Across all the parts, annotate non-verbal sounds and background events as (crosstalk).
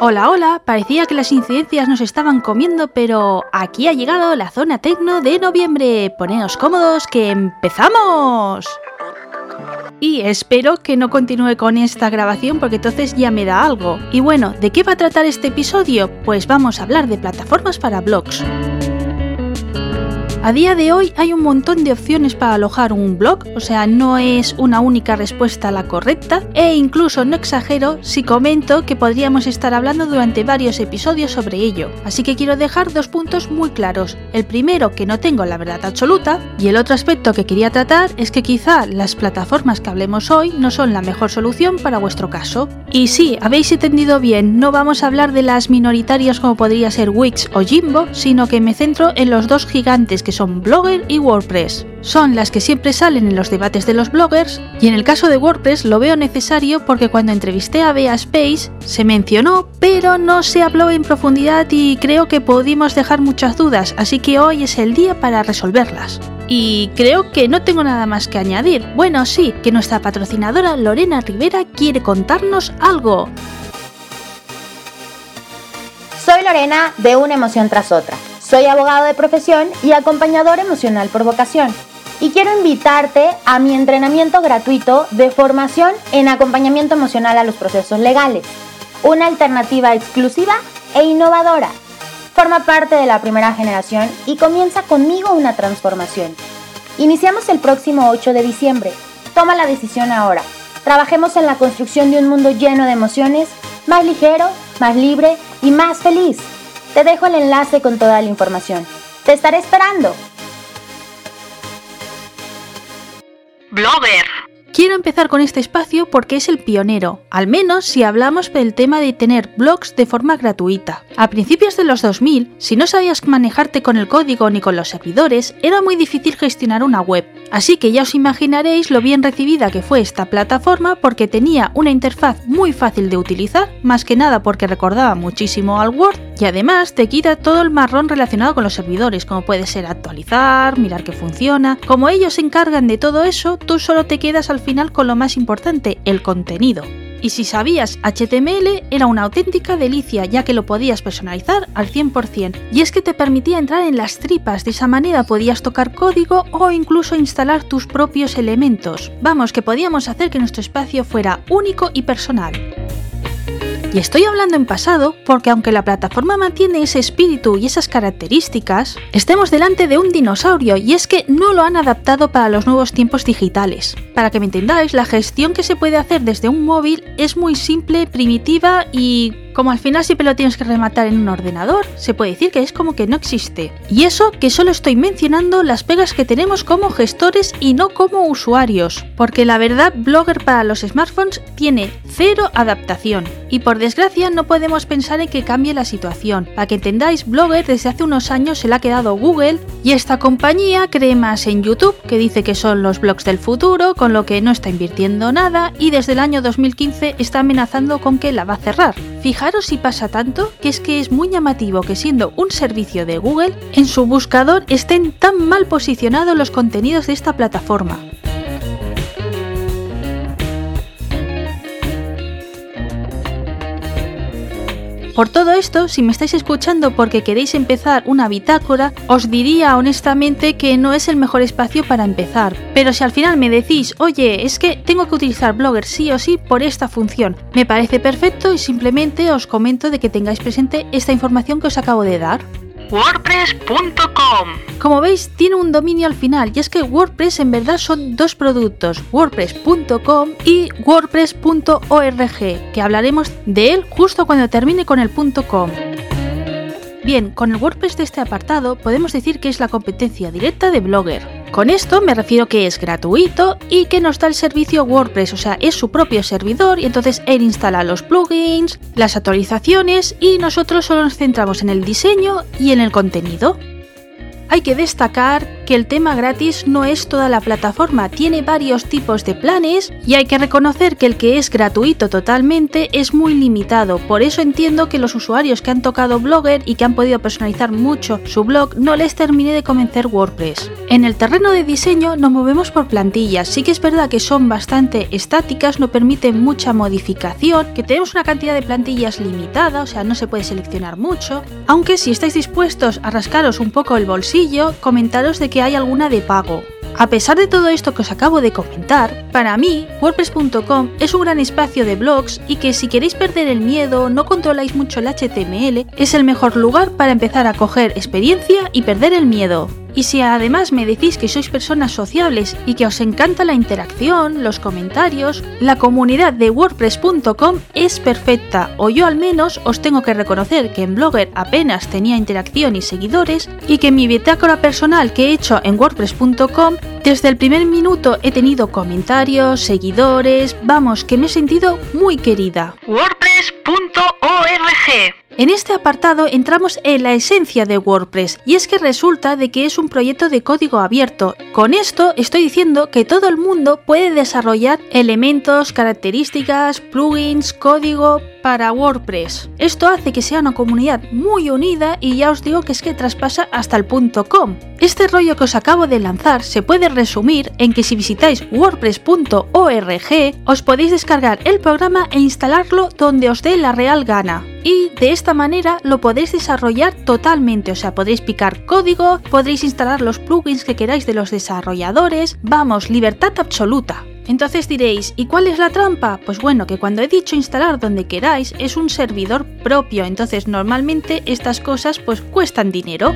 Hola, hola, parecía que las incidencias nos estaban comiendo, pero aquí ha llegado la zona tecno de noviembre. Poneos cómodos que empezamos. Y espero que no continúe con esta grabación porque entonces ya me da algo. Y bueno, ¿de qué va a tratar este episodio? Pues vamos a hablar de plataformas para blogs. A día de hoy hay un montón de opciones para alojar un blog, o sea, no es una única respuesta la correcta, e incluso no exagero si comento que podríamos estar hablando durante varios episodios sobre ello. Así que quiero dejar dos puntos muy claros. El primero, que no tengo la verdad absoluta, y el otro aspecto que quería tratar es que quizá las plataformas que hablemos hoy no son la mejor solución para vuestro caso. Y sí, habéis entendido bien, no vamos a hablar de las minoritarias como podría ser Wix o Jimbo, sino que me centro en los dos gigantes que son Blogger y WordPress. Son las que siempre salen en los debates de los bloggers y en el caso de WordPress lo veo necesario porque cuando entrevisté a Bea Space se mencionó, pero no se habló en profundidad y creo que pudimos dejar muchas dudas, así que hoy es el día para resolverlas. Y creo que no tengo nada más que añadir. Bueno, sí, que nuestra patrocinadora Lorena Rivera quiere contarnos algo. Soy Lorena de Una Emoción tras otra soy abogado de profesión y acompañador emocional por vocación. Y quiero invitarte a mi entrenamiento gratuito de formación en acompañamiento emocional a los procesos legales. Una alternativa exclusiva e innovadora. Forma parte de la primera generación y comienza conmigo una transformación. Iniciamos el próximo 8 de diciembre. Toma la decisión ahora. Trabajemos en la construcción de un mundo lleno de emociones, más ligero, más libre y más feliz. Te dejo el enlace con toda la información. Te estaré esperando. Blogger. Quiero empezar con este espacio porque es el pionero, al menos si hablamos del tema de tener blogs de forma gratuita. A principios de los 2000, si no sabías manejarte con el código ni con los servidores, era muy difícil gestionar una web. Así que ya os imaginaréis lo bien recibida que fue esta plataforma porque tenía una interfaz muy fácil de utilizar, más que nada porque recordaba muchísimo al Word y además te quita todo el marrón relacionado con los servidores, como puede ser actualizar, mirar que funciona. Como ellos se encargan de todo eso, tú solo te quedas al final con lo más importante, el contenido. Y si sabías HTML, era una auténtica delicia ya que lo podías personalizar al 100%. Y es que te permitía entrar en las tripas, de esa manera podías tocar código o incluso instalar tus propios elementos. Vamos, que podíamos hacer que nuestro espacio fuera único y personal. Y estoy hablando en pasado porque aunque la plataforma mantiene ese espíritu y esas características, estemos delante de un dinosaurio y es que no lo han adaptado para los nuevos tiempos digitales. Para que me entendáis, la gestión que se puede hacer desde un móvil es muy simple, primitiva y como al final siempre lo tienes que rematar en un ordenador, se puede decir que es como que no existe. Y eso que solo estoy mencionando las pegas que tenemos como gestores y no como usuarios, porque la verdad Blogger para los smartphones tiene cero adaptación. Y por desgracia no podemos pensar en que cambie la situación. Para que entendáis, Blogger desde hace unos años se le ha quedado Google y esta compañía cree más en YouTube, que dice que son los blogs del futuro, con lo que no está invirtiendo nada y desde el año 2015 está amenazando con que la va a cerrar. Fijaros si pasa tanto que es que es muy llamativo que siendo un servicio de Google, en su buscador estén tan mal posicionados los contenidos de esta plataforma. Por todo esto, si me estáis escuchando porque queréis empezar una bitácora, os diría honestamente que no es el mejor espacio para empezar. Pero si al final me decís, oye, es que tengo que utilizar Blogger sí o sí por esta función, me parece perfecto y simplemente os comento de que tengáis presente esta información que os acabo de dar wordpress.com. Como veis, tiene un dominio al final, y es que WordPress en verdad son dos productos, wordpress.com y wordpress.org, que hablaremos de él justo cuando termine con el .com. Bien, con el WordPress de este apartado podemos decir que es la competencia directa de Blogger. Con esto me refiero que es gratuito y que nos da el servicio WordPress, o sea, es su propio servidor y entonces él instala los plugins, las actualizaciones y nosotros solo nos centramos en el diseño y en el contenido. Hay que destacar que el tema gratis no es toda la plataforma, tiene varios tipos de planes y hay que reconocer que el que es gratuito totalmente es muy limitado. Por eso entiendo que los usuarios que han tocado Blogger y que han podido personalizar mucho su blog no les termine de convencer WordPress. En el terreno de diseño nos movemos por plantillas, sí que es verdad que son bastante estáticas, no permiten mucha modificación, que tenemos una cantidad de plantillas limitada, o sea, no se puede seleccionar mucho, aunque si estáis dispuestos a rascaros un poco el bolsillo, comentaros de que hay alguna de pago. A pesar de todo esto que os acabo de comentar, para mí WordPress.com es un gran espacio de blogs y que si queréis perder el miedo, no controláis mucho el HTML, es el mejor lugar para empezar a coger experiencia y perder el miedo. Y si además me decís que sois personas sociables y que os encanta la interacción, los comentarios, la comunidad de WordPress.com es perfecta, o yo al menos os tengo que reconocer que en Blogger apenas tenía interacción y seguidores, y que mi bitácora personal que he hecho en WordPress.com, desde el primer minuto he tenido comentarios, seguidores, vamos, que me he sentido muy querida. WordPress.org en este apartado entramos en la esencia de WordPress y es que resulta de que es un proyecto de código abierto. Con esto estoy diciendo que todo el mundo puede desarrollar elementos, características, plugins, código para WordPress. Esto hace que sea una comunidad muy unida y ya os digo que es que traspasa hasta el .com. Este rollo que os acabo de lanzar se puede resumir en que si visitáis wordpress.org os podéis descargar el programa e instalarlo donde os dé la real gana y de esta manera lo podéis desarrollar totalmente, o sea, podréis picar código, podréis instalar los plugins que queráis de los desarrolladores, vamos, libertad absoluta. Entonces diréis, ¿y cuál es la trampa? Pues bueno, que cuando he dicho instalar donde queráis es un servidor propio, entonces normalmente estas cosas pues cuestan dinero.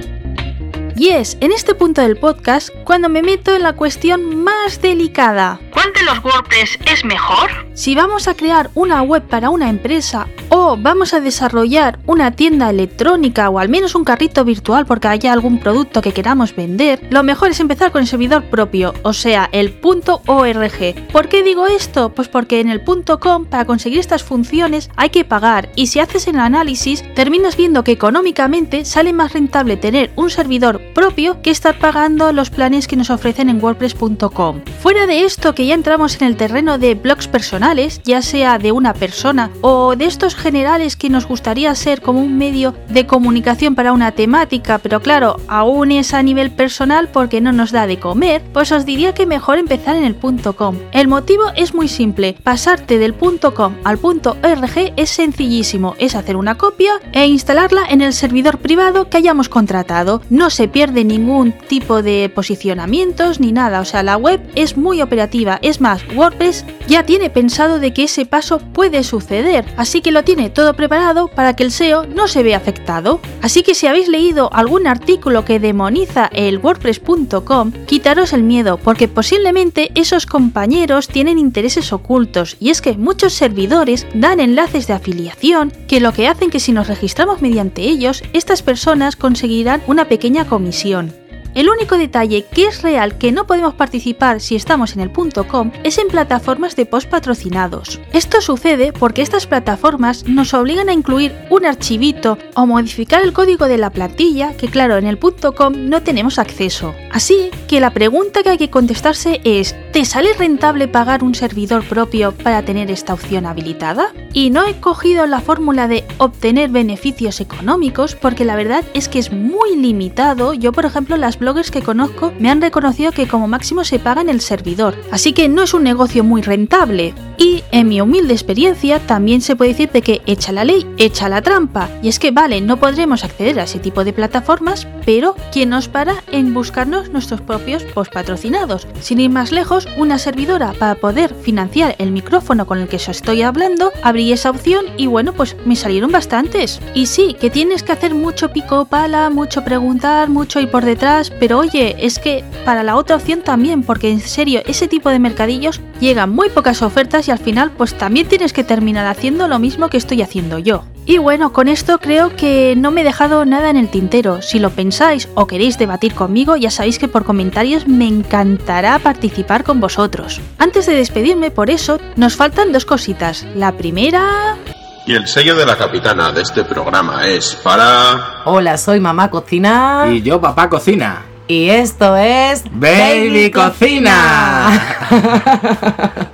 Y es en este punto del podcast cuando me meto en la cuestión más delicada. ¿Cuál de los WordPress es mejor? Si vamos a crear una web para una empresa o vamos a desarrollar una tienda electrónica o al menos un carrito virtual porque haya algún producto que queramos vender, lo mejor es empezar con el servidor propio, o sea, el .org. ¿Por qué digo esto? Pues porque en el .com para conseguir estas funciones hay que pagar y si haces el análisis terminas viendo que económicamente sale más rentable tener un servidor propio que estar pagando los planes que nos ofrecen en wordpress.com. Fuera de esto que ya entramos en el terreno de blogs personales, ya sea de una persona o de estos generales que nos gustaría ser como un medio de comunicación para una temática, pero claro, aún es a nivel personal porque no nos da de comer, pues os diría que mejor empezar en el .com. El motivo es muy simple, pasarte del .com al .org es sencillísimo, es hacer una copia e instalarla en el servidor privado que hayamos contratado. No se pierde ningún tipo de posicionamientos ni nada, o sea, la web es muy operativa. Es más, WordPress ya tiene pensado de que ese paso puede suceder, así que lo tiene todo preparado para que el SEO no se vea afectado. Así que si habéis leído algún artículo que demoniza el wordpress.com, quitaros el miedo, porque posiblemente esos compañeros tienen intereses ocultos, y es que muchos servidores dan enlaces de afiliación que lo que hacen que si nos registramos mediante ellos, estas personas conseguirán una pequeña comisión misión. El único detalle que es real que no podemos participar si estamos en el .com es en plataformas de post patrocinados. Esto sucede porque estas plataformas nos obligan a incluir un archivito o modificar el código de la plantilla que claro en el .com no tenemos acceso. Así que la pregunta que hay que contestarse es ¿te sale rentable pagar un servidor propio para tener esta opción habilitada? Y no he cogido la fórmula de obtener beneficios económicos porque la verdad es que es muy limitado. Yo por ejemplo las bloggers que conozco me han reconocido que como máximo se paga en el servidor, así que no es un negocio muy rentable. Y en mi humilde experiencia también se puede decir de que echa la ley, echa la trampa. Y es que vale, no podremos acceder a ese tipo de plataformas, pero ¿quién nos para en buscarnos nuestros propios post patrocinados? Sin ir más lejos, una servidora para poder financiar el micrófono con el que os estoy hablando, abrí esa opción y bueno, pues me salieron bastantes. Y sí, que tienes que hacer mucho pico pala, mucho preguntar, mucho ir por detrás, pero oye, es que para la otra opción también, porque en serio, ese tipo de mercadillos llegan muy pocas ofertas y al final pues también tienes que terminar haciendo lo mismo que estoy haciendo yo. Y bueno, con esto creo que no me he dejado nada en el tintero. Si lo pensáis o queréis debatir conmigo, ya sabéis que por comentarios me encantará participar con vosotros. Antes de despedirme, por eso, nos faltan dos cositas. La primera... Y el sello de la capitana de este programa es para... Hola, soy Mamá Cocina. Y yo Papá Cocina. Y esto es Baby Cocina. (laughs)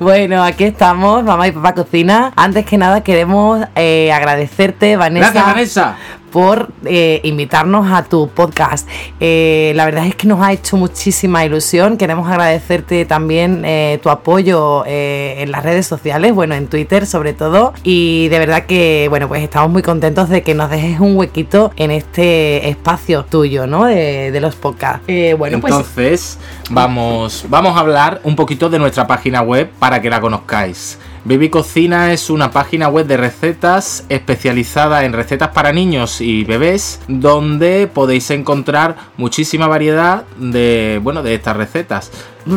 Bueno, aquí estamos, mamá y papá cocina. Antes que nada queremos eh, agradecerte, Vanessa, Gracias, Vanessa. Por eh, invitarnos a tu podcast. Eh, la verdad es que nos ha hecho muchísima ilusión. Queremos agradecerte también eh, tu apoyo en las redes sociales, bueno, en Twitter sobre todo. Y de verdad que, bueno, pues estamos muy contentos de que nos dejes un huequito en este espacio tuyo, ¿no? De, los podcasts. Bueno, pues Entonces, vamos, vamos a hablar un poquito de nuestra página web para que la conozcáis. Baby Cocina es una página web de recetas especializada en recetas para niños y bebés, donde podéis encontrar muchísima variedad de, bueno, de estas recetas.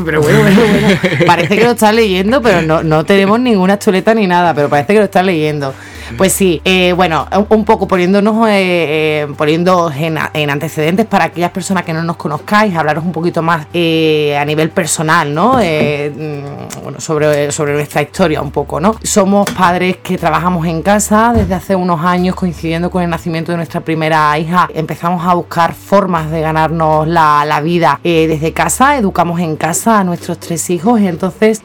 Pero bueno, bueno, bueno. (laughs) Parece que lo estás leyendo, pero no, no tenemos ninguna chuleta ni nada, pero parece que lo estás leyendo. Pues sí, eh, bueno, un, poco poniéndonos, eh, eh, poniéndoos en, en antecedentes para aquellas personas que no nos conozcáis, hablaros un poquito más eh, a nivel personal, ¿no? Mm, bueno, sobre, sobre nuestra historia un poco, ¿no? Somos padres que trabajamos en casa desde hace unos años, coincidiendo con el nacimiento de nuestra primera hija. Empezamos a buscar formas de ganarnos la, la vida desde casa, educamos en casa a nuestros tres hijos y entonces,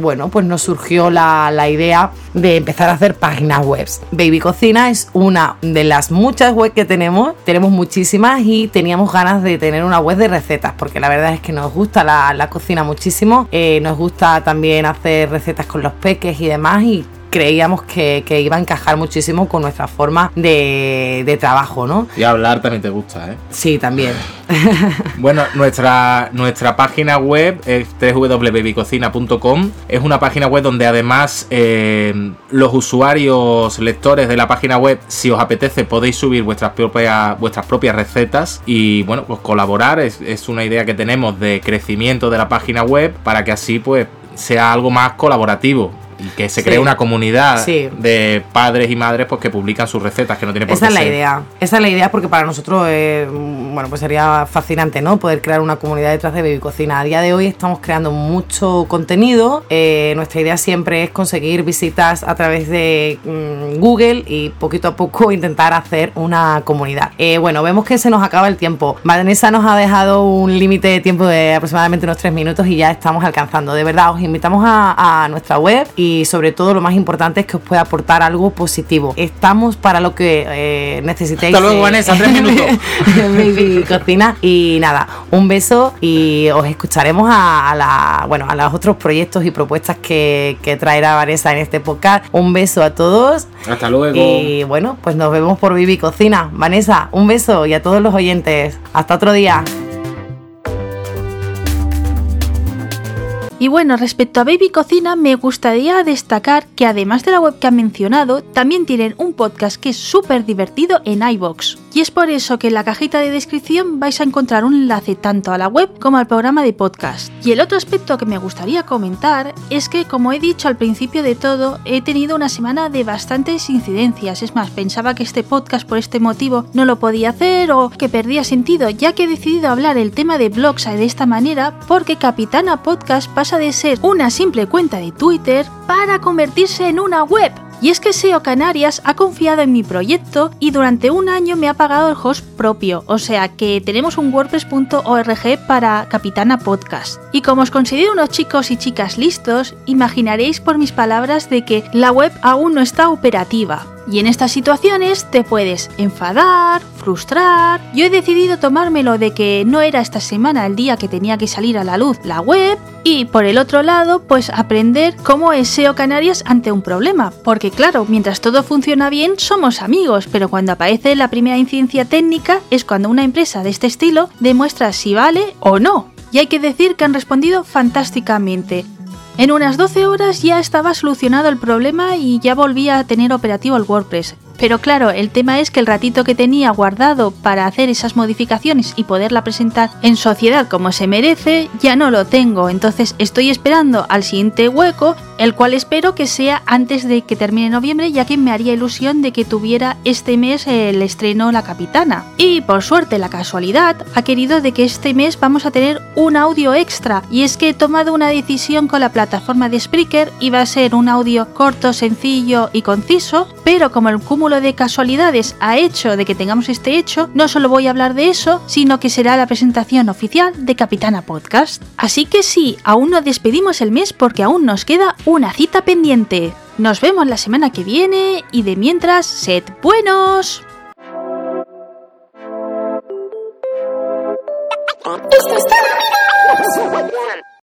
bueno, pues nos surgió la, la idea de empezar a hacer páginas web. Baby Cocina es una de las muchas webs que tenemos, tenemos muchísimas y teníamos ganas de tener una web de recetas porque la verdad es que nos gusta la, la cocina muchísimo, eh, nos gusta también hacer recetas con los peques y demás y creíamos que, que iba a encajar muchísimo con nuestra forma de, de trabajo, ¿no? Y hablar también te gusta, ¿eh? Sí, también. (laughs) Bueno, nuestra, nuestra página web es www.babycocina.com. Es una página web donde además eh, los usuarios, lectores de la página web, si os apetece, podéis subir vuestras propias, vuestras propias recetas y bueno, pues colaborar. Es, es una idea que tenemos de crecimiento de la página web para que así pues sea algo más colaborativo. Y que se Sí. cree una comunidad Sí. de padres y madres pues que publican sus recetas, que no tiene por Esa qué es la ser- idea. Esa es la idea porque para nosotros, eh, bueno, pues sería fascinante, ¿no? Poder crear una comunidad detrás de Baby Cocina. A día de hoy estamos creando mucho contenido. Eh, nuestra idea siempre es conseguir visitas a través de mm, Google y poquito a poco (laughs) intentar hacer una comunidad. Eh, bueno, vemos que se nos acaba el tiempo. Vanessa nos ha dejado un límite de tiempo de aproximadamente unos tres minutos y ya estamos alcanzando. De verdad, os invitamos a, a nuestra web y sobre todo lo más importante es que os pueda aportar algo positivo. Estamos para lo que eh, necesitéis. Hasta luego, eh, Vanessa, tres (laughs) minutos. Baby Cocina. Y nada, un beso y os escucharemos a, a la, bueno, a los otros proyectos y propuestas que, que traerá Vanessa en este podcast. Un beso a todos. Hasta luego. Y bueno, pues nos vemos por Baby Cocina. Vanessa, un beso y a todos los oyentes. Hasta otro día. Y bueno, respecto a Baby Cocina, me gustaría destacar que además de la web que han mencionado, también tienen un podcast que es súper divertido en iBox. Y es por eso que en la cajita de descripción vais a encontrar un enlace tanto a la web como al programa de podcast. Y el otro aspecto que me gustaría comentar es que, como he dicho al principio de todo, he tenido una semana de bastantes incidencias. Es más, pensaba que este podcast por este motivo no lo podía hacer o que perdía sentido, ya que he decidido hablar el tema de blogs de esta manera porque Capitana Podcast pasa de ser una simple cuenta de Twitter para convertirse en una web. Y es que SEO Canarias ha confiado en mi proyecto y durante un año me ha pagado el host propio, o sea que tenemos un wordpress.org para Capitana Podcast. Y como os considero unos chicos y chicas listos, imaginaréis por mis palabras de que la web aún no está operativa. Y en estas situaciones te puedes enfadar, frustrar. Yo he decidido tomármelo de que no era esta semana el día que tenía que salir a la luz la web y por el otro lado, pues aprender cómo es SEO Canarias ante un problema. Porque claro, mientras todo funciona bien, somos amigos, pero cuando aparece la primera incidencia técnica es cuando una empresa de este estilo demuestra si vale o no. Y hay que decir que han respondido fantásticamente. En unas 12 horas ya estaba solucionado el problema y ya volvía a tener operativo el WordPress. Pero claro, el tema es que el ratito que tenía guardado para hacer esas modificaciones y poderla presentar en sociedad como se merece, ya no lo tengo. Entonces estoy esperando al siguiente hueco el cual espero que sea antes de que termine noviembre, ya que me haría ilusión de que tuviera este mes el estreno La Capitana. Y por suerte, la casualidad ha querido de que este mes vamos a tener un audio extra, y es que he tomado una decisión con la plataforma de Spreaker y va a ser un audio corto, sencillo y conciso, pero como el cúmulo de casualidades ha hecho de que tengamos este hecho, no solo voy a hablar de eso, sino que será la presentación oficial de Capitana Podcast. Así que sí, aún no despedimos el mes porque aún nos queda una cita pendiente. Nos vemos la semana que viene y de mientras, sed buenos.